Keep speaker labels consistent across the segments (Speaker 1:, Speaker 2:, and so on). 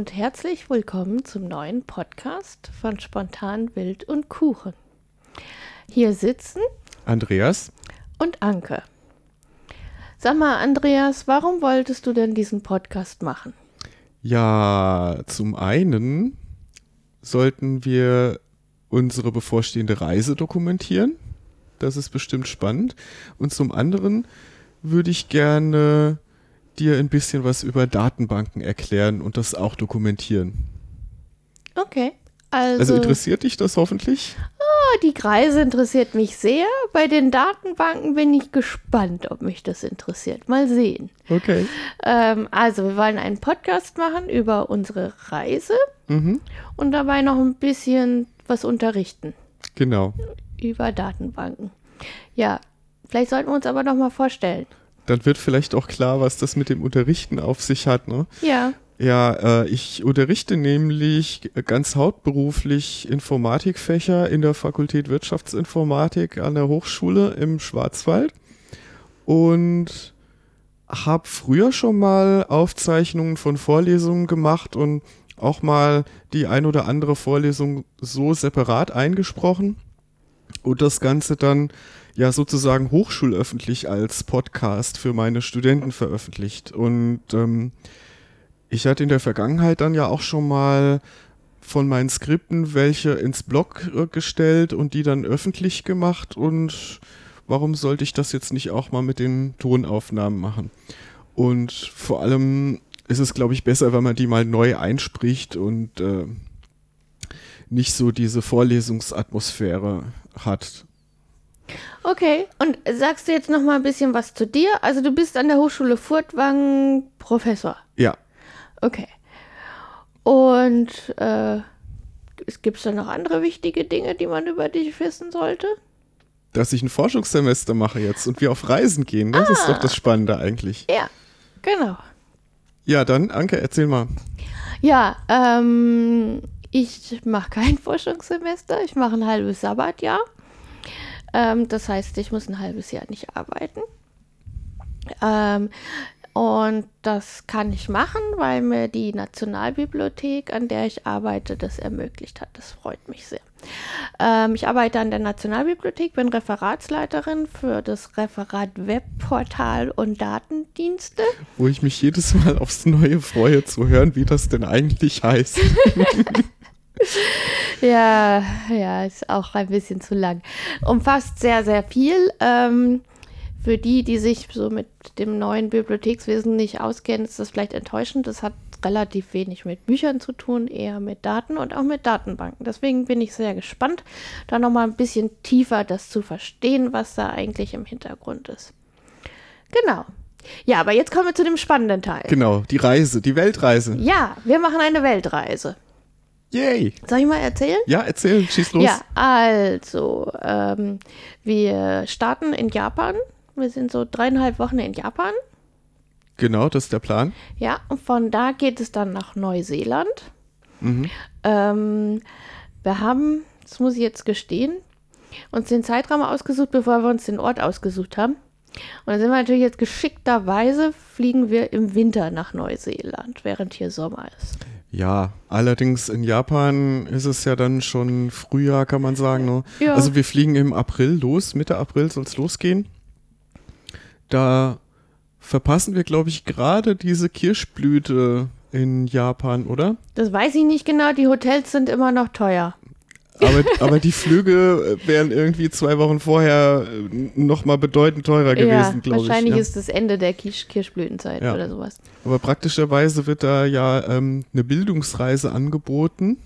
Speaker 1: Und herzlich willkommen zum neuen Podcast von Spontan Wild und Kuchen. Hier sitzen
Speaker 2: Andreas
Speaker 1: und Anke. Sag mal, Andreas, warum wolltest du denn diesen Podcast machen?
Speaker 2: Ja, zum einen sollten wir unsere bevorstehende Reise dokumentieren. Das ist bestimmt spannend. Und zum anderen würde ich gerne dir ein bisschen was über Datenbanken erklären und das auch dokumentieren.
Speaker 1: Okay.
Speaker 2: Also,
Speaker 1: Also,
Speaker 2: interessiert dich das hoffentlich?
Speaker 1: oh, die Kreise interessiert mich sehr. Bei den Datenbanken bin ich gespannt, ob mich das interessiert. Mal sehen.
Speaker 2: Okay.
Speaker 1: Ähm, also, wir wollen einen Podcast machen über unsere Reise
Speaker 2: Mhm.
Speaker 1: und dabei noch ein bisschen was unterrichten
Speaker 2: Genau.
Speaker 1: über Datenbanken. Ja, vielleicht sollten wir uns aber noch mal vorstellen.
Speaker 2: Dann wird vielleicht auch klar, was das mit dem Unterrichten auf sich hat, ne?
Speaker 1: Ja,
Speaker 2: Ja, äh, ich unterrichte nämlich ganz hauptberuflich Informatikfächer in der Fakultät Wirtschaftsinformatik an der Hochschule im Schwarzwald und habe früher schon mal Aufzeichnungen von Vorlesungen gemacht und auch mal die ein oder andere Vorlesung so separat eingesprochen und das Ganze dann ja sozusagen hochschulöffentlich als Podcast für meine Studenten veröffentlicht und ähm, ich hatte in der Vergangenheit dann ja auch schon mal von meinen Skripten welche ins Blog äh, gestellt und die dann öffentlich gemacht und warum sollte ich das jetzt nicht auch mal mit den Tonaufnahmen machen? Und vor allem ist es, glaube ich, besser, wenn man die mal neu einspricht und äh, nicht so diese Vorlesungsatmosphäre hat.
Speaker 1: okay. Und sagst du jetzt noch mal ein bisschen was zu dir? Also du bist an der Hochschule Furtwangen Professor.
Speaker 2: Ja,
Speaker 1: Okay. Und äh, es gibt da noch andere wichtige Dinge, die man über dich wissen sollte?
Speaker 2: dass ich ein Forschungssemester mache jetzt und wir auf Reisen gehen, das ist doch das Spannende eigentlich.
Speaker 1: Ja, genau.
Speaker 2: Ja, dann, Anke, erzähl mal.
Speaker 1: Ja, ähm, ich mache kein Forschungssemester, ich mache ein halbes Sabbatjahr. Ähm, das heißt, ich muss ein halbes Jahr nicht arbeiten. Ähm, und das kann ich machen, weil mir die Nationalbibliothek, an der ich arbeite, das ermöglicht hat. Das freut mich sehr. Ähm, ich arbeite an der Nationalbibliothek, bin Referatsleiterin für das Referat Webportal und Datendienste.
Speaker 2: wo ich mich jedes Mal aufs Neue freue zu hören, wie das denn eigentlich heißt.
Speaker 1: Ja, ja, ist auch ein bisschen zu lang. Umfasst sehr, sehr viel. Ähm, für die, die sich so mit dem neuen Bibliothekswesen nicht auskennen, ist das vielleicht enttäuschend. Das hat relativ wenig mit Büchern zu tun, eher mit Daten und auch mit Datenbanken. Deswegen bin ich sehr gespannt, da nochmal ein bisschen tiefer das zu verstehen, was da eigentlich im Hintergrund ist. Genau. Ja, aber jetzt kommen wir zu dem spannenden Teil.
Speaker 2: Genau, die Reise, die Weltreise.
Speaker 1: Ja, wir machen eine Weltreise.
Speaker 2: Yay!
Speaker 1: Soll ich mal erzählen?
Speaker 2: Ja, erzähl, schieß los.
Speaker 1: Ja, also, ähm, wir starten in Japan. Wir sind so dreieinhalb Wochen in Japan.
Speaker 2: Genau, das ist der Plan.
Speaker 1: Ja, und von da geht es dann nach Neuseeland.
Speaker 2: Mhm.
Speaker 1: Ähm, wir haben, das muss ich jetzt gestehen, uns den Zeitraum ausgesucht, bevor wir uns den Ort ausgesucht haben. Und dann sind wir natürlich jetzt geschickterweise, fliegen wir im Winter nach Neuseeland, während hier Sommer ist.
Speaker 2: Ja, allerdings in Japan ist es ja dann schon Frühjahr, kann man sagen. Ne?
Speaker 1: Ja.
Speaker 2: Also wir fliegen im April los, Mitte April soll es losgehen. Da verpassen wir, glaube ich, gerade diese Kirschblüte in Japan, oder?
Speaker 1: Das weiß ich nicht genau, die Hotels sind immer noch teuer.
Speaker 2: Aber, aber die Flüge äh, wären irgendwie zwei Wochen vorher nochmal bedeutend teurer gewesen, glaube ich.
Speaker 1: wahrscheinlich
Speaker 2: ja.
Speaker 1: ist das Ende der Kirsch Kirschblütenzeit
Speaker 2: Ja.
Speaker 1: oder sowas.
Speaker 2: Aber praktischerweise wird da ja ähm, eine Bildungsreise angeboten,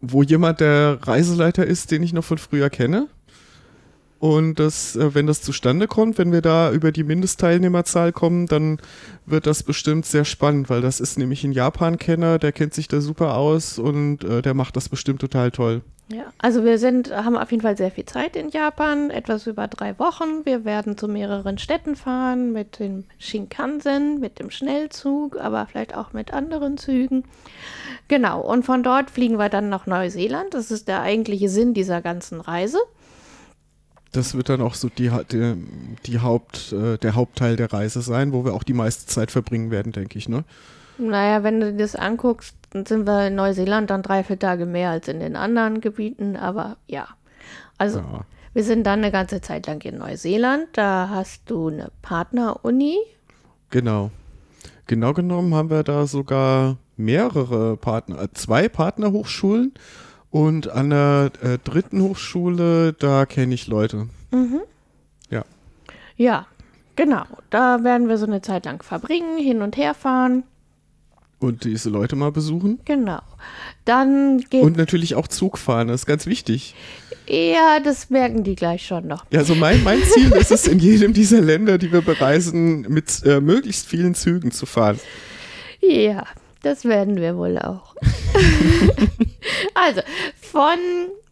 Speaker 2: wo jemand der Reiseleiter ist, den ich noch von früher kenne. Und das, äh, wenn das zustande kommt, wenn wir da über die Mindestteilnehmerzahl kommen, dann wird das bestimmt sehr spannend, weil das ist nämlich ein Japan-Kenner, der kennt sich da super aus und äh, der macht das bestimmt total toll.
Speaker 1: Ja, also wir sind, haben auf jeden Fall sehr viel Zeit in Japan, etwas über drei Wochen. Wir werden zu mehreren Städten fahren mit dem Shinkansen, mit dem Schnellzug, aber vielleicht auch mit anderen Zügen. Genau, und von dort fliegen wir dann nach Neuseeland. Das ist der eigentliche Sinn dieser ganzen Reise.
Speaker 2: Das wird dann auch so die, die, die Haupt, äh, der Hauptteil der Reise sein, wo wir auch die meiste Zeit verbringen werden, denke ich, ne?
Speaker 1: Naja, wenn du dir das anguckst, dann sind wir in Neuseeland dann drei, vier Tage mehr als in den anderen Gebieten, aber ja. Also,
Speaker 2: Ja.
Speaker 1: wir sind dann eine ganze Zeit lang in Neuseeland. Da hast du eine Partneruni.
Speaker 2: Genau. Genau genommen haben wir da sogar mehrere Partner, äh, zwei Partnerhochschulen und an der äh, dritten Hochschule, da kenne ich Leute. Ja.
Speaker 1: Ja, genau. Da werden wir so eine Zeit lang verbringen, hin und her fahren.
Speaker 2: Und diese Leute mal besuchen.
Speaker 1: Genau. Dann geht.
Speaker 2: Und natürlich auch Zug fahren, das ist ganz wichtig.
Speaker 1: ja, das merken die gleich schon noch.
Speaker 2: Ja, also mein, mein Ziel ist es, in jedem dieser Länder, die wir bereisen, mit äh, möglichst vielen Zügen zu fahren.
Speaker 1: Ja, das werden wir wohl auch. also, von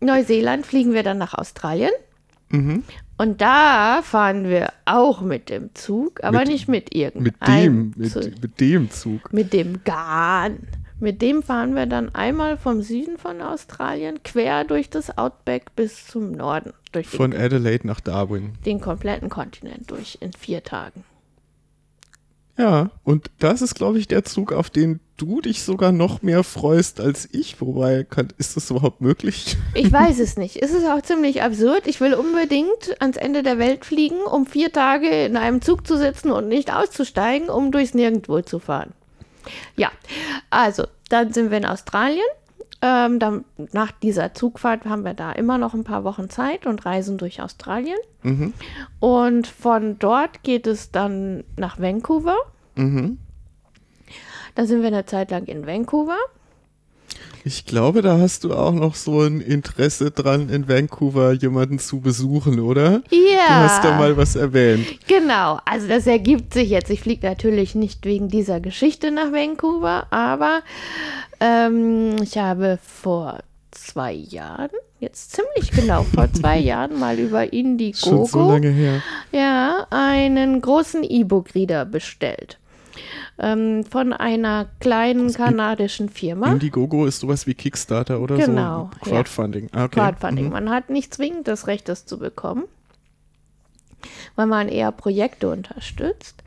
Speaker 1: Neuseeland fliegen wir dann nach Australien.
Speaker 2: Mhm.
Speaker 1: Und da fahren wir auch mit dem Zug, aber
Speaker 2: Mit-
Speaker 1: nicht mit
Speaker 2: Mit
Speaker 1: irgendeinem
Speaker 2: dem,
Speaker 1: Zug.
Speaker 2: mit, mit dem Zug.
Speaker 1: Mit dem Garn. Mit dem fahren wir dann einmal vom Süden von Australien quer durch das Outback bis zum Norden. Durch den,
Speaker 2: Von Adelaide nach Darwin.
Speaker 1: den kompletten Kontinent durch in vier Tagen.
Speaker 2: Ja, und das ist, glaube ich, der Zug, auf den du dich sogar noch mehr freust als ich. Wobei, kann, ist das überhaupt möglich?
Speaker 1: Ich weiß es nicht. Es ist auch ziemlich absurd. Ich will unbedingt ans Ende der Welt fliegen, um vier Tage in einem Zug zu sitzen und nicht auszusteigen, um durchs Nirgendwo zu fahren. Ja, also, dann sind wir in Australien. Ähm, dann, nach dieser Zugfahrt haben wir da immer noch ein paar Wochen Zeit und reisen durch Australien.
Speaker 2: Mhm.
Speaker 1: Und von dort geht es dann nach Vancouver.
Speaker 2: Mhm.
Speaker 1: Da sind wir eine Zeit lang in Vancouver.
Speaker 2: Ich glaube, da hast du auch noch so ein Interesse dran, in Vancouver jemanden zu besuchen, oder?
Speaker 1: Ja.
Speaker 2: Du hast da mal was erwähnt.
Speaker 1: Genau, also das ergibt sich jetzt. Ich fliege natürlich nicht wegen dieser Geschichte nach Vancouver, aber ähm, ich habe vor zwei Jahren, jetzt ziemlich genau vor zwei Jahren, mal über
Speaker 2: Schon
Speaker 1: Indiegogo
Speaker 2: so lange her.
Speaker 1: ja, einen großen E-Book-Reader bestellt. Ähm, von einer kleinen kanadischen Firma.
Speaker 2: Indiegogo ist sowas wie Kickstarter oder
Speaker 1: Genau,
Speaker 2: so. Crowdfunding. Ah, okay.
Speaker 1: Crowdfunding.
Speaker 2: Mhm.
Speaker 1: Man hat nicht zwingend das Recht, das zu bekommen, weil man eher Projekte unterstützt.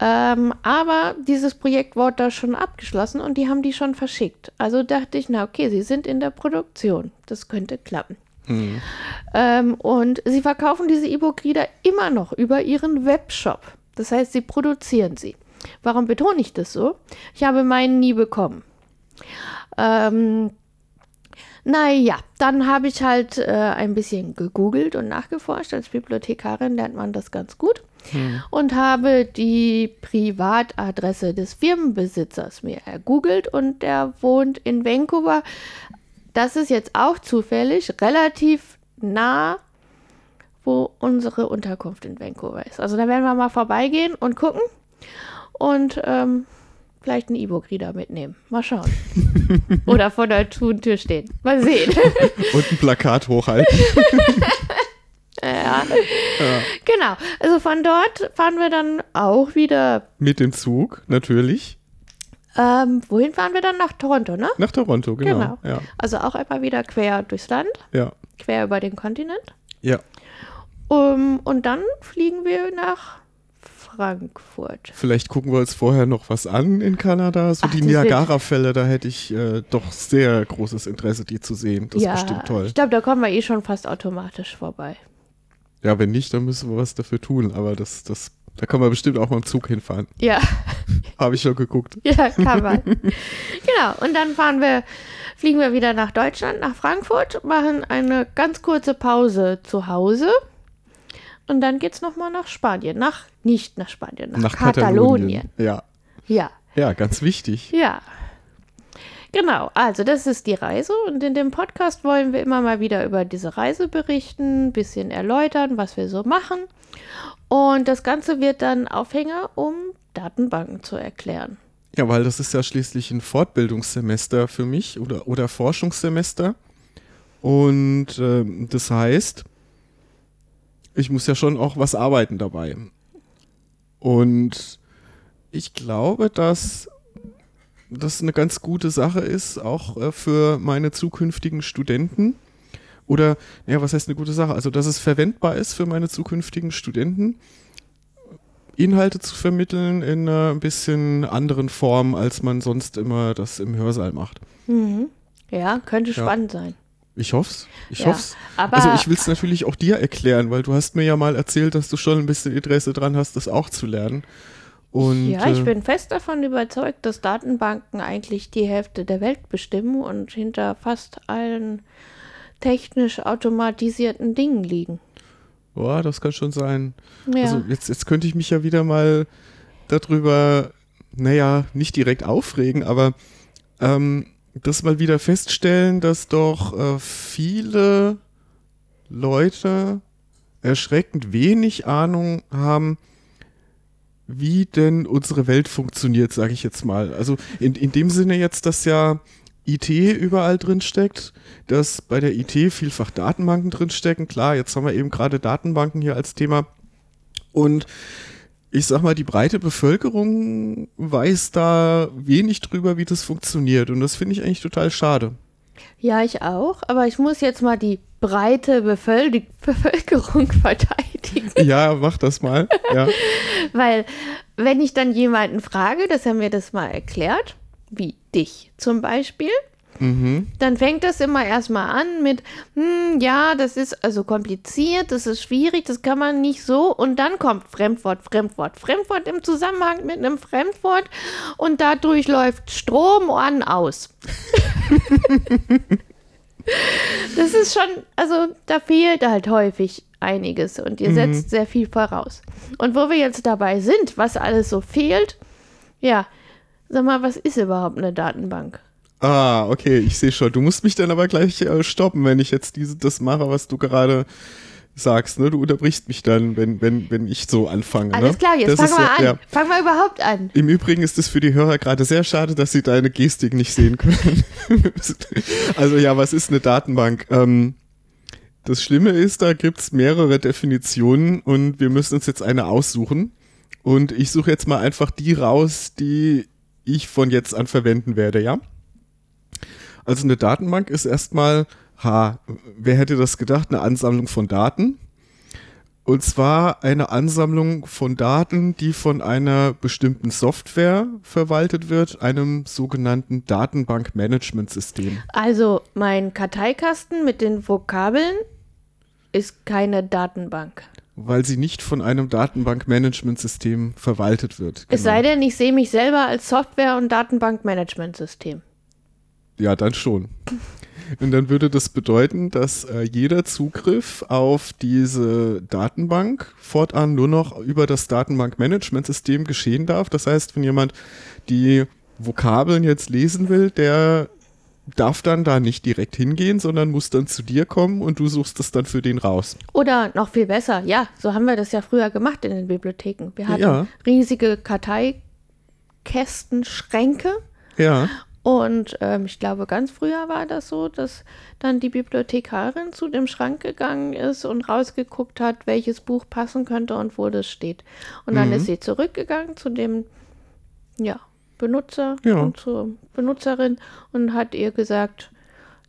Speaker 1: Ähm, aber dieses Projekt wurde da schon abgeschlossen und die haben die schon verschickt. Also dachte ich, na okay, sie sind in der Produktion. Das könnte klappen.
Speaker 2: Mhm.
Speaker 1: Ähm, und sie verkaufen diese E-Book-Reader immer noch über ihren Webshop. Das heißt, sie produzieren sie. Warum betone ich das so? Ich habe meinen nie bekommen. Ähm, naja, dann habe ich halt äh, ein bisschen gegoogelt und nachgeforscht. Als Bibliothekarin lernt man das ganz gut. Und habe die Privatadresse des Firmenbesitzers mir ergoogelt und der wohnt in Vancouver. Das ist jetzt auch zufällig relativ nah, wo unsere Unterkunft in Vancouver ist. Also da werden wir mal vorbeigehen und gucken und ähm, vielleicht einen E-Book-Reader mitnehmen. Mal schauen. Oder vor der Tür stehen. Mal sehen.
Speaker 2: Und ein Plakat hochhalten.
Speaker 1: ja. Genau. Also von dort fahren wir dann auch wieder.
Speaker 2: Mit dem Zug, natürlich.
Speaker 1: Ähm, wohin fahren wir dann? Nach Toronto, ne?
Speaker 2: Nach Toronto, genau.
Speaker 1: Genau.
Speaker 2: Ja.
Speaker 1: Also auch einmal wieder quer durchs Land,
Speaker 2: Ja.
Speaker 1: quer über den Kontinent.
Speaker 2: ja.
Speaker 1: Um, und dann fliegen wir nach Frankfurt.
Speaker 2: Vielleicht gucken wir uns vorher noch was an in Kanada. So
Speaker 1: Ach,
Speaker 2: die Niagara-Fälle, da hätte ich äh, doch sehr großes Interesse, die zu sehen. Das ist bestimmt toll.
Speaker 1: ich glaube, da kommen wir eh schon fast automatisch vorbei.
Speaker 2: Ja, wenn nicht, dann müssen wir was dafür tun. Aber das, das, da kann man bestimmt auch mal im Zug hinfahren.
Speaker 1: Ja,
Speaker 2: Habe ich schon geguckt.
Speaker 1: ja, kann man. genau. Und dann fahren wir, fliegen wir wieder nach Deutschland, nach Frankfurt, machen eine ganz kurze Pause zu Hause. Und dann geht's nochmal nach Spanien. Nach, nicht nach Spanien, nach,
Speaker 2: Nach
Speaker 1: Katalonien.
Speaker 2: Katalonien. Ja.
Speaker 1: Ja.
Speaker 2: ja, ganz wichtig.
Speaker 1: Ja. Genau, also das ist die Reise und in dem Podcast wollen wir immer mal wieder über diese Reise berichten, ein bisschen erläutern, was wir so machen. Und das Ganze wird dann Aufhänger, um Datenbanken zu erklären.
Speaker 2: Ja, weil das ist ja schließlich ein Fortbildungssemester für mich oder, oder Forschungssemester. Und ähm, das heißt, ich muss ja schon auch was arbeiten dabei. Und ich glaube, dass das eine ganz gute Sache ist, auch äh, für meine zukünftigen Studenten. Oder, ja, was heißt eine gute Sache? Also, dass es verwendbar ist für meine zukünftigen Studenten. Inhalte zu vermitteln in einer ein bisschen anderen Form, als man sonst immer das im Hörsaal macht.
Speaker 1: Mhm. Ja, könnte ja. spannend sein.
Speaker 2: Ich hoff's. Ich ja, hoff's. also ich will es natürlich auch dir erklären, weil du hast mir ja mal erzählt, dass du schon ein bisschen Interesse dran hast, das auch zu lernen. Und,
Speaker 1: ja, ich äh, bin fest davon überzeugt, dass Datenbanken eigentlich die Hälfte der Welt bestimmen und hinter fast allen technisch automatisierten Dingen liegen.
Speaker 2: Boah, das kann schon sein. Ja. Also jetzt, jetzt könnte ich mich ja wieder mal darüber, naja, nicht direkt aufregen, aber ähm, das mal wieder feststellen, dass doch äh, viele Leute erschreckend wenig Ahnung haben, wie denn unsere Welt funktioniert, sage ich jetzt mal. Also in, in dem Sinne jetzt, dass ja IT überall drin steckt, dass bei der IT vielfach Datenbanken drin stecken. Klar, jetzt haben wir eben gerade Datenbanken hier als Thema. Und ich sag mal, die breite Bevölkerung weiß da wenig drüber, wie das funktioniert. Und das finde ich eigentlich total schade.
Speaker 1: Ja, ich auch. Aber ich muss jetzt mal die breite Bevöl die Bevölkerung verteidigen.
Speaker 2: Ja, mach das mal. Ja.
Speaker 1: Weil, wenn ich dann jemanden frage, dass er mir das mal erklärt, wie dich zum Beispiel, Mhm. Dann fängt das immer erstmal an mit, hm, ja, das ist also kompliziert, das ist schwierig, das kann man nicht so. Und dann kommt Fremdwort, Fremdwort, Fremdwort im Zusammenhang mit einem Fremdwort und dadurch läuft Strom an aus. das ist schon, also da fehlt halt häufig einiges und ihr mhm. setzt sehr viel voraus. Und wo wir jetzt dabei sind, was alles so fehlt, ja, sag mal, was ist überhaupt eine Datenbank?
Speaker 2: Ah, okay, ich sehe schon. Du musst mich dann aber gleich äh, stoppen, wenn ich jetzt diese, das mache, was du gerade sagst. Ne? Du unterbrichst mich dann, wenn, wenn, wenn ich so anfange. Ne?
Speaker 1: Alles klar, jetzt fangen wir ja, an. Ja. Fangen wir überhaupt an.
Speaker 2: Im Übrigen ist es für die Hörer gerade sehr schade, dass sie deine Gestik nicht sehen können. also ja, was ist eine Datenbank? Ähm, das Schlimme ist, da gibt es mehrere Definitionen und wir müssen uns jetzt eine aussuchen. Und ich suche jetzt mal einfach die raus, die ich von jetzt an verwenden werde, ja? Also eine Datenbank ist erstmal, ha, wer hätte das gedacht, eine Ansammlung von Daten. Und zwar eine Ansammlung von Daten, die von einer bestimmten Software verwaltet wird, einem sogenannten Datenbankmanagementsystem.
Speaker 1: Also mein Karteikasten mit den Vokabeln ist keine Datenbank.
Speaker 2: Weil sie nicht von einem Datenbankmanagementsystem verwaltet wird.
Speaker 1: Genau. Es sei denn, ich sehe mich selber als Software- und Datenbankmanagementsystem.
Speaker 2: Ja, dann schon. Und dann würde das bedeuten, dass äh, jeder Zugriff auf diese Datenbank fortan nur noch über das Datenbankmanagementsystem geschehen darf. Das heißt, wenn jemand die Vokabeln jetzt lesen will, der darf dann da nicht direkt hingehen, sondern muss dann zu dir kommen und du suchst das dann für den raus.
Speaker 1: Oder noch viel besser, ja, so haben wir das ja früher gemacht in den Bibliotheken. Wir hatten ja. riesige Karteikästen, Schränke.
Speaker 2: Ja.
Speaker 1: Und ähm, ich glaube, ganz früher war das so, dass dann die Bibliothekarin zu dem Schrank gegangen ist und rausgeguckt hat, welches Buch passen könnte und wo das steht. Und dann mhm. ist sie zurückgegangen zu dem, ja, Benutzer ja. und zur Benutzerin und hat ihr gesagt,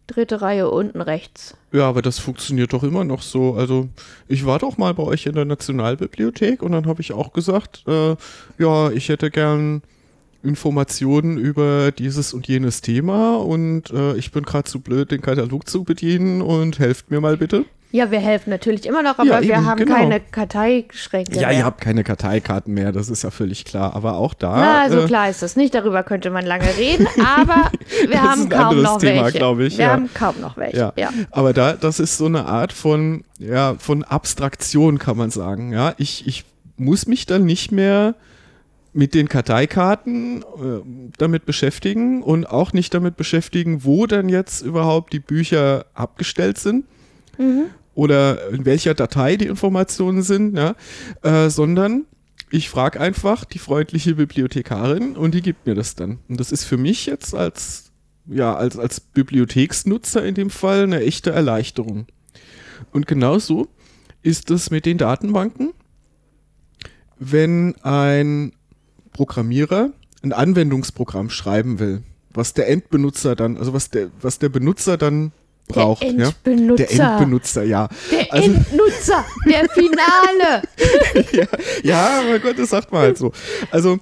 Speaker 1: dritte Reihe unten rechts.
Speaker 2: Ja, aber das funktioniert doch immer noch so. Also ich war doch mal bei euch in der Nationalbibliothek und dann habe ich auch gesagt, äh, ja, ich hätte gern Informationen über dieses und jenes Thema und äh, ich bin gerade zu blöd, den Katalog zu bedienen und helft mir mal bitte.
Speaker 1: Ja, wir helfen natürlich immer noch, aber ja, eben, wir haben genau. keine Karteischränke.
Speaker 2: Ja, mehr. ihr habt keine Karteikarten mehr, das ist ja völlig klar. Aber auch da.
Speaker 1: Na, so äh, klar ist das nicht. Darüber könnte man lange reden, aber wir haben kaum noch Thema, welche.
Speaker 2: Ich,
Speaker 1: wir
Speaker 2: ja.
Speaker 1: haben kaum noch welche. Ja. ja.
Speaker 2: Aber da, das ist so eine Art von, ja, von Abstraktion, kann man sagen. Ja, ich, ich muss mich dann nicht mehr mit den Karteikarten äh, damit beschäftigen und auch nicht damit beschäftigen, wo denn jetzt überhaupt die Bücher abgestellt sind mhm. oder in welcher Datei die Informationen sind, ja, äh, sondern ich frage einfach die freundliche Bibliothekarin und die gibt mir das dann. Und das ist für mich jetzt als, ja, als, als Bibliotheksnutzer in dem Fall eine echte Erleichterung. Und genauso ist es mit den Datenbanken. Wenn ein Programmierer ein Anwendungsprogramm schreiben will, was der Endbenutzer dann, also was der, was der Benutzer dann braucht.
Speaker 1: Der
Speaker 2: ja?
Speaker 1: Endbenutzer.
Speaker 2: Der Endbenutzer, ja.
Speaker 1: Der
Speaker 2: Also-
Speaker 1: Endnutzer, der Finale.
Speaker 2: ja, ja, mein Gott, das sagt man halt so. Also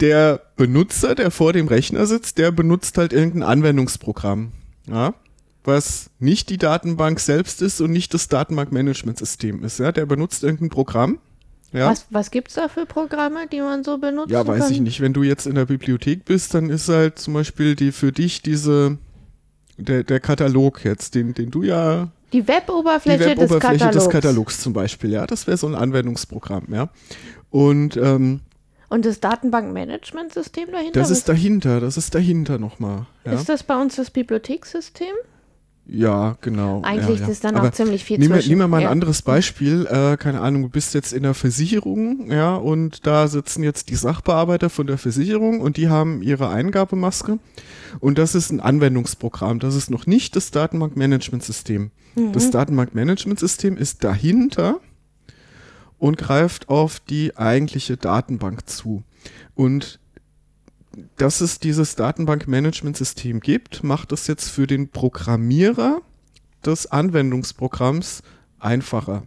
Speaker 2: der Benutzer, der vor dem Rechner sitzt, der benutzt halt irgendein Anwendungsprogramm, ja, was nicht die Datenbank selbst ist und nicht das Datenbankmanagementsystem ist. Ja, der benutzt irgendein Programm. Ja,
Speaker 1: Was, was gibt es da für Programme, die man so benutzt?
Speaker 2: ja, weiß ich nicht. Wenn du jetzt in der Bibliothek bist, dann ist halt zum Beispiel die für dich diese der, der Katalog jetzt, den, den du ja
Speaker 1: Die Weboberfläche,
Speaker 2: Weboberfläche
Speaker 1: des Katalogs.
Speaker 2: des Katalogs zum Beispiel, ja, das wäre so ein Anwendungsprogramm, ja. Und ähm,
Speaker 1: Und das Datenbankmanagementsystem dahinter?
Speaker 2: Das ist dahinter, das ist dahinter nochmal. Ja,
Speaker 1: Ist das bei uns das Bibliothekssystem?
Speaker 2: Ja genau.
Speaker 1: Eigentlich
Speaker 2: ja, ja.
Speaker 1: ist dann
Speaker 2: Aber
Speaker 1: auch ziemlich viel
Speaker 2: Nehmen wir,
Speaker 1: zwischen.
Speaker 2: nehmen wir mal ein
Speaker 1: ja.
Speaker 2: anderes Beispiel. Äh, keine Ahnung, du bist jetzt in der Versicherung, ja, und da sitzen jetzt die Sachbearbeiter von der Versicherung und die haben ihre Eingabemaske. Und das ist ein Anwendungsprogramm. Das ist noch nicht das Datenbankmanagementsystem.
Speaker 1: Mhm.
Speaker 2: Das Datenbankmanagementsystem ist dahinter und greift auf die eigentliche Datenbank zu. Und dass es dieses Datenbankmanagementsystem gibt, macht es jetzt für den Programmierer des Anwendungsprogramms einfacher.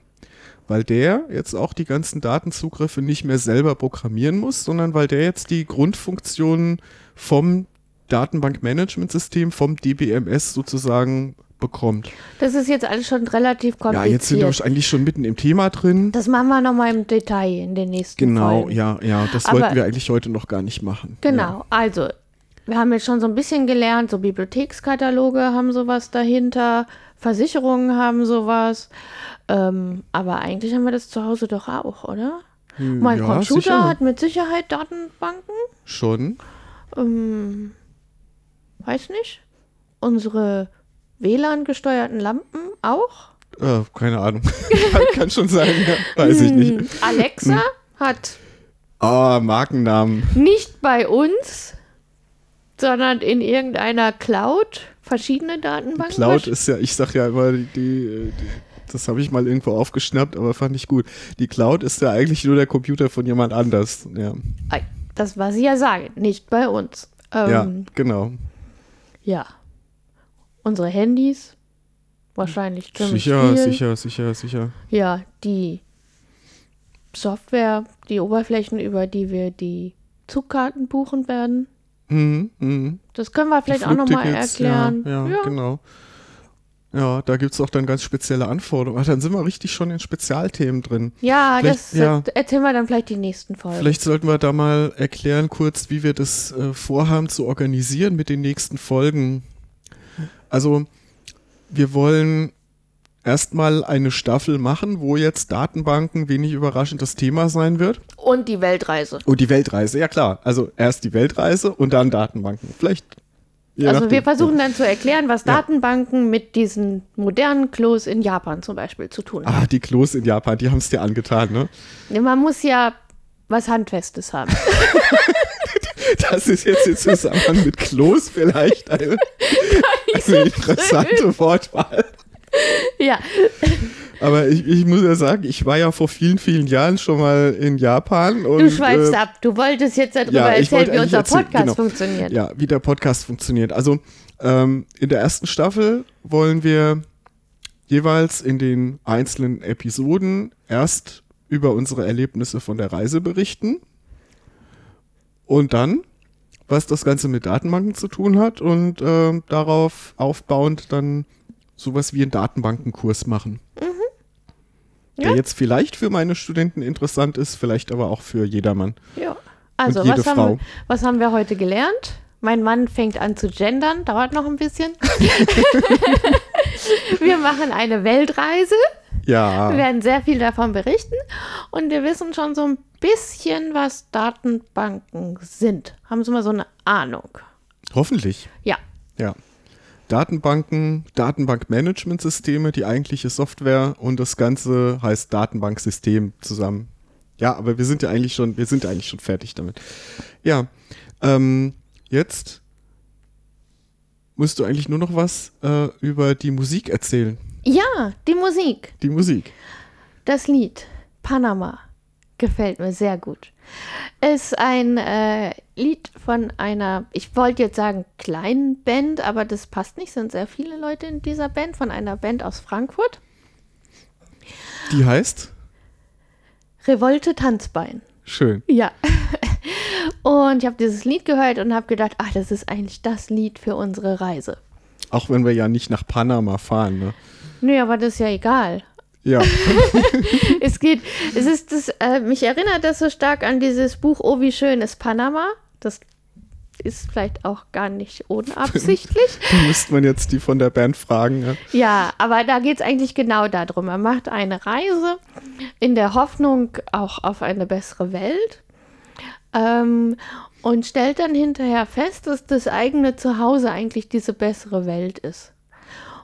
Speaker 2: Weil der jetzt auch die ganzen Datenzugriffe nicht mehr selber programmieren muss, sondern weil der jetzt die Grundfunktionen vom Datenbankmanagementsystem, vom DBMS sozusagen bekommt.
Speaker 1: Das ist jetzt alles schon relativ
Speaker 2: Ja,
Speaker 1: kompliziert.
Speaker 2: jetzt sind wir eigentlich schon mitten im Thema drin.
Speaker 1: das machen wir nochmal im Detail in den nächsten
Speaker 2: Genau,
Speaker 1: Folgen.
Speaker 2: ja, ja, das
Speaker 1: Aber-
Speaker 2: wollten wir eigentlich heute noch gar nicht machen.
Speaker 1: Genau, also wir haben jetzt schon so ein bisschen gelernt, so Bibliothekskataloge haben sowas dahinter, Versicherungen haben sowas, ähm, aber eigentlich haben wir das zu Hause doch auch, oder?
Speaker 2: Ja,
Speaker 1: mein
Speaker 2: ja,
Speaker 1: Computer
Speaker 2: sicher.
Speaker 1: hat mit Sicherheit Datenbanken,
Speaker 2: Schon.
Speaker 1: ähm, weiß nicht, unsere WLAN-gesteuerten Lampen auch.
Speaker 2: Äh, keine Ahnung. kann, kann schon sein, ja. weiß ich nicht.
Speaker 1: Hm, Alexa hat
Speaker 2: Ah, Markennamen.
Speaker 1: nicht bei uns, sondern in irgendeiner Cloud verschiedene Datenbanken.
Speaker 2: Cloud ist ja, ich sag ja immer, die, die, die das habe ich mal irgendwo aufgeschnappt, aber fand ich gut. Die Cloud ist ja eigentlich nur der Computer von jemand anders. Ja,
Speaker 1: Das, was Sie ja sagen, nicht bei uns.
Speaker 2: ja
Speaker 1: Ähm,
Speaker 2: genau.
Speaker 1: ja. Unsere Handys, wahrscheinlich ziemlich
Speaker 2: Sicher,
Speaker 1: viel.
Speaker 2: sicher, sicher, sicher.
Speaker 1: Ja, die Software, die Oberflächen, über die wir die Zugkarten buchen werden.
Speaker 2: Mhm, mhm.
Speaker 1: Das können wir vielleicht auch nochmal erklären.
Speaker 2: Ja, ja, genau. Ja, da gibt es auch dann ganz spezielle Anforderungen. Ach, dann sind wir richtig schon in Spezialthemen drin.
Speaker 1: Ja,
Speaker 2: Vielleicht-
Speaker 1: das
Speaker 2: ja.
Speaker 1: äh, erzählen wir dann vielleicht die nächsten Folgen.
Speaker 2: Vielleicht sollten wir da mal erklären kurz, wie wir das äh, vorhaben zu organisieren mit den nächsten Folgen. Also, wir wollen erstmal eine Staffel machen, wo jetzt Datenbanken wenig überraschend das Thema sein wird.
Speaker 1: Und die Weltreise.
Speaker 2: Und die Weltreise, ja klar. Also erst die Weltreise und dann Datenbanken. Vielleicht.
Speaker 1: also
Speaker 2: nachdem.
Speaker 1: wir versuchen dann zu erklären, was
Speaker 2: Ja.
Speaker 1: Datenbanken mit diesen modernen Klos in Japan zum Beispiel zu tun haben.
Speaker 2: Ah, die Klos in Japan, die haben es dir angetan, ne?
Speaker 1: Man muss ja was Handfestes haben.
Speaker 2: Das ist jetzt im Zusammenhang mit Klos vielleicht eine, eine interessante Wortwahl.
Speaker 1: ja,
Speaker 2: Aber ich, ich muss ja sagen, ich war ja vor vielen, vielen Jahren schon mal in Japan. Und,
Speaker 1: du schweifst
Speaker 2: äh,
Speaker 1: ab. Du wolltest jetzt darüber
Speaker 2: ja,
Speaker 1: erzählen, wie unser
Speaker 2: erzählen,
Speaker 1: Podcast
Speaker 2: genau.
Speaker 1: funktioniert.
Speaker 2: Ja, wie der Podcast funktioniert. Also ähm, in der ersten Staffel wollen wir jeweils in den einzelnen Episoden erst über unsere Erlebnisse von der Reise berichten und dann, was das Ganze mit Datenbanken zu tun hat und ähm, darauf aufbauend dann sowas wie einen Datenbankenkurs machen. Der
Speaker 1: Ja.
Speaker 2: jetzt vielleicht für meine Studenten interessant ist, vielleicht aber auch für jedermann.
Speaker 1: Ja. Also,
Speaker 2: Und jede
Speaker 1: was haben,
Speaker 2: Frau.
Speaker 1: wir, was haben wir heute gelernt? Mein Mann fängt an zu gendern, dauert noch ein bisschen. wir machen eine Weltreise,
Speaker 2: Ja.
Speaker 1: wir werden sehr viel davon berichten und wir wissen schon so ein bisschen, was Datenbanken sind. Haben Sie mal so eine Ahnung?
Speaker 2: Hoffentlich.
Speaker 1: Ja.
Speaker 2: Ja. Datenbanken, Datenbankmanagementsysteme, die eigentliche Software und das Ganze heißt Datenbanksystem zusammen. Ja, aber wir sind ja eigentlich schon, wir sind ja eigentlich schon fertig damit. Ja, ähm, jetzt musst du eigentlich nur noch was äh, über die Musik erzählen.
Speaker 1: Ja, die Musik.
Speaker 2: Die Musik.
Speaker 1: Das Lied Panama gefällt mir sehr gut. Ist ein äh, Lied von einer, ich wollte jetzt sagen kleinen Band, aber das passt nicht, sind sehr viele Leute in dieser Band, von einer Band aus Frankfurt.
Speaker 2: Die heißt?
Speaker 1: Revolte Tanzbein.
Speaker 2: Schön.
Speaker 1: Ja. Und ich habe dieses Lied gehört und habe gedacht, ach, das ist eigentlich das Lied für unsere Reise.
Speaker 2: Auch wenn wir ja nicht nach Panama fahren, ne?
Speaker 1: Nee, aber das ist ja egal.
Speaker 2: Ja.
Speaker 1: es geht, es ist das, äh, mich erinnert das so stark an dieses Buch Oh, wie schön ist Panama. Das ist vielleicht auch gar nicht unabsichtlich.
Speaker 2: da müsste man jetzt die von der Band fragen. Ja,
Speaker 1: ja aber da geht es eigentlich genau darum. Er macht eine Reise in der Hoffnung auch auf eine bessere Welt ähm, und stellt dann hinterher fest, dass das eigene Zuhause eigentlich diese bessere Welt ist.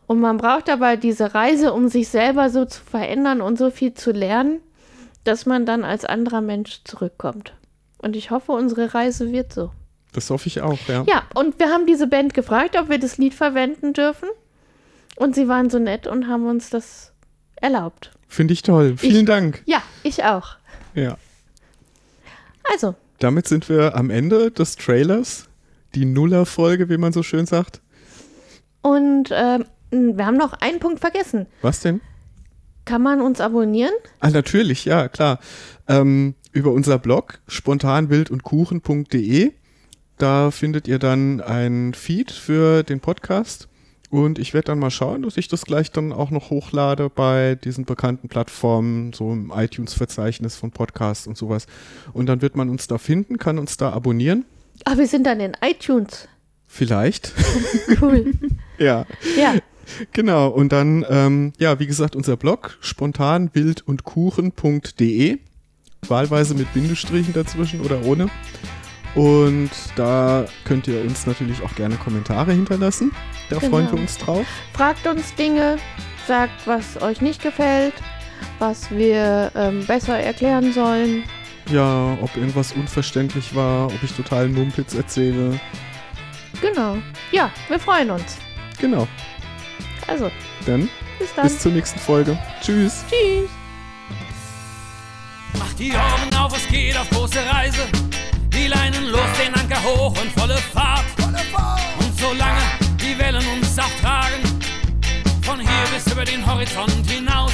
Speaker 1: Und man braucht aber diese Reise, um sich selber so zu verändern und so viel zu lernen, dass man dann als anderer Mensch zurückkommt. Und ich hoffe, unsere Reise wird so.
Speaker 2: Das hoffe ich auch, ja.
Speaker 1: Ja, und wir haben diese Band gefragt, ob wir das Lied verwenden dürfen. Und sie waren so nett und haben uns das erlaubt.
Speaker 2: Finde ich toll. Vielen
Speaker 1: ich,
Speaker 2: Dank.
Speaker 1: Ja, ich auch.
Speaker 2: Ja.
Speaker 1: Also.
Speaker 2: Damit sind wir am Ende des Trailers. Die Nuller-Folge, wie man so schön sagt.
Speaker 1: Und äh, wir haben noch einen Punkt vergessen.
Speaker 2: Was denn?
Speaker 1: Kann man uns abonnieren?
Speaker 2: Ah, natürlich, ja, klar. Ähm, über unser Blog spontanwildundkuchen.de. Da findet ihr dann ein Feed für den Podcast. Und ich werde dann mal schauen, dass ich das gleich dann auch noch hochlade bei diesen bekannten Plattformen, so im iTunes-Verzeichnis von Podcasts und sowas. Und dann wird man uns da finden, kann uns da abonnieren.
Speaker 1: Ach, wir sind dann in iTunes.
Speaker 2: Vielleicht.
Speaker 1: Cool.
Speaker 2: ja.
Speaker 1: Ja.
Speaker 2: Genau, und dann, ähm, ja, wie gesagt, unser Blog spontanwildundkuchen.de. Wahlweise mit Bindestrichen dazwischen oder ohne. Und da könnt ihr uns natürlich auch gerne Kommentare hinterlassen. Da
Speaker 1: Genau.
Speaker 2: freuen wir uns drauf.
Speaker 1: Fragt uns Dinge, sagt, was euch nicht gefällt, was wir ähm, besser erklären sollen.
Speaker 2: Ja, ob irgendwas unverständlich war, ob ich total Mumpitz erzähle.
Speaker 1: Genau. Ja, wir freuen uns.
Speaker 2: Genau.
Speaker 1: Also,
Speaker 2: Dann
Speaker 1: bis dann.
Speaker 2: bis zur nächsten Folge. Tschüss.
Speaker 1: Tschüss.
Speaker 3: Mach die Augen auf, es geht auf große Reise. Die Leinen los, den Anker hoch und volle Fahrt. Und solange die Wellen uns auftragen, von hier bis über den Horizont hinaus.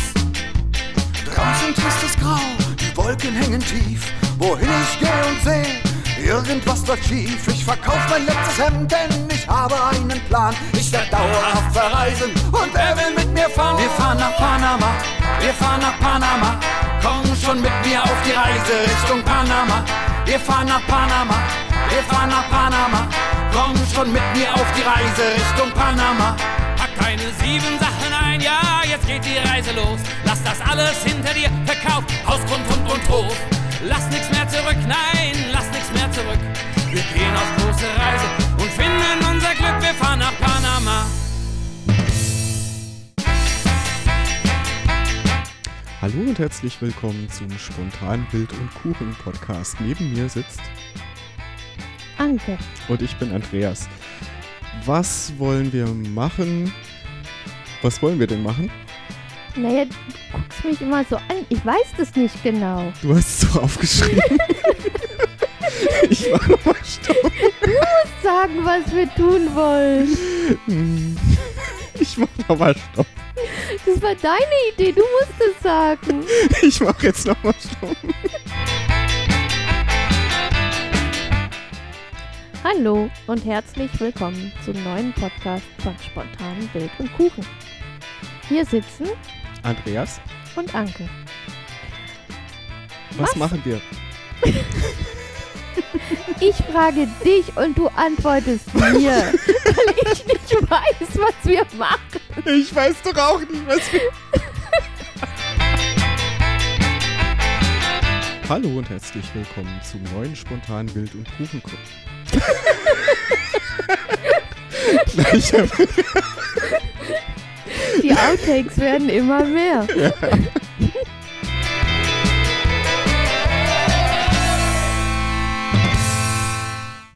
Speaker 4: Draußen tristes Grau, die Wolken hängen tief. Wohin ich gehe und sehe, irgendwas läuft schief. Ich verkauf mein letztes Hemd, denn ich habe einen Plan. Ich werde dauerhaft verreisen und wer will mit mir fahren? Wir fahren nach Panama, wir fahren nach Panama. Komm schon mit mir auf die Reise Richtung Panama. Wir fahren nach Panama, wir fahren nach Panama. Komm schon mit mir auf die Reise Richtung Panama.
Speaker 3: Pack deine sieben Sachen ein, ja, jetzt geht die Reise los. Lass das alles hinter dir, verkauf Haus, Grund, Hund und Hof. Lass nichts mehr zurück, nein, und
Speaker 2: herzlich willkommen zum Spontan Bild und Kuchen Podcast. Neben mir sitzt
Speaker 1: Anke.
Speaker 2: und ich bin Andreas. Was wollen wir machen? Was wollen wir denn machen?
Speaker 1: Naja, du guckst mich immer so an. Ich weiß das nicht genau.
Speaker 2: Du hast es so aufgeschrieben. ich war nochmal stumm.
Speaker 1: Sagen, was wir tun wollen.
Speaker 2: Ich mach nochmal Stopp.
Speaker 1: Das war deine Idee. Du musst es sagen.
Speaker 2: Ich mach jetzt nochmal Stopp.
Speaker 1: Hallo und herzlich willkommen zum neuen Podcast von Spontan Bild und Kuchen. Hier sitzen
Speaker 2: Andreas,
Speaker 1: und Anke.
Speaker 2: was,
Speaker 1: Was?
Speaker 2: machen wir?
Speaker 1: Ich frage dich und du antwortest mir, weil ich nicht weiß, was wir machen.
Speaker 2: Ich weiß doch auch nicht, was wir. Hallo und herzlich willkommen zum neuen spontanen Bild- und hab,
Speaker 1: Die Outtakes werden immer mehr.